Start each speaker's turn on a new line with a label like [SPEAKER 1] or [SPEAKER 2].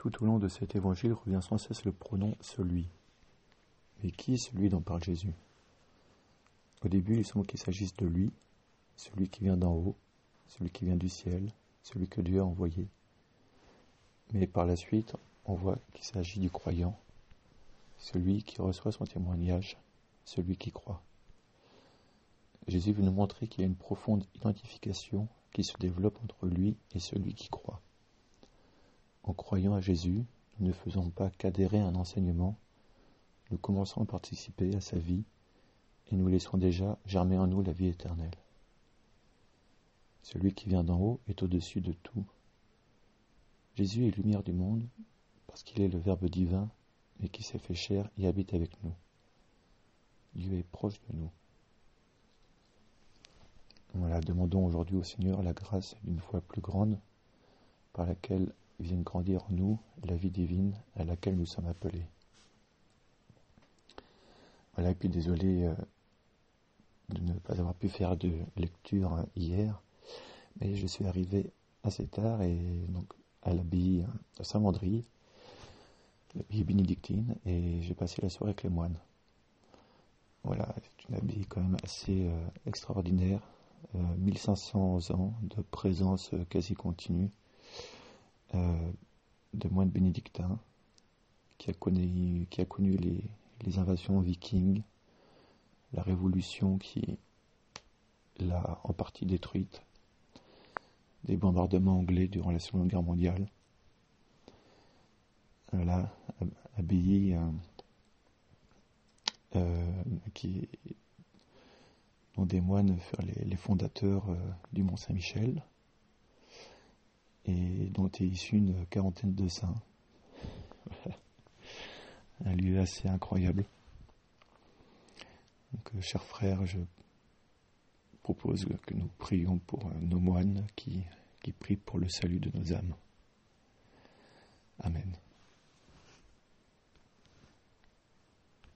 [SPEAKER 1] Tout au long de cet évangile revient sans cesse le pronom celui. Mais qui est celui dont parle Jésus? Au début, il semble qu'il s'agisse de lui, celui qui vient d'en haut, celui qui vient du ciel, celui que Dieu a envoyé. Mais par la suite, on voit qu'il s'agit du croyant, celui qui reçoit son témoignage, celui qui croit. Jésus veut nous montrer qu'il y a une profonde identification qui se développe entre lui et celui qui croit. En croyant à Jésus, nous ne faisons pas qu'adhérer à un enseignement, nous commençons à participer à sa vie et nous laissons déjà germer en nous la vie éternelle. Celui qui vient d'en haut est au-dessus de tout. Jésus est lumière du monde parce qu'il est le Verbe divin, mais qui s'est fait chair et habite avec nous. Dieu est proche de nous. Voilà, demandons aujourd'hui au Seigneur la grâce d'une foi plus grande par laquelle vienne grandir en nous la vie divine à laquelle nous sommes appelés. Voilà, et puis désolé euh, de ne pas avoir pu faire de lecture hier, mais je suis arrivé assez tard et donc à l'abbaye de Saint-Mandry, l'abbaye bénédictine, et j'ai passé la soirée avec les moines. Voilà, c'est une abbaye quand même assez euh, extraordinaire, 1500 euh, ans de présence quasi continue euh, de moines bénédictins qui a connu, les, invasions vikings, la révolution qui l'a en partie détruite, des bombardements anglais durant la Seconde Guerre mondiale. Voilà, abbaye euh, euh, qui, dont des moines furent les, fondateurs du Mont Saint-Michel et dont est issue une quarantaine de saints. Un lieu assez incroyable. Donc, euh, chers frères, je propose que nous prions pour euh, nos moines qui, qui prient pour le salut de nos âmes. Amen.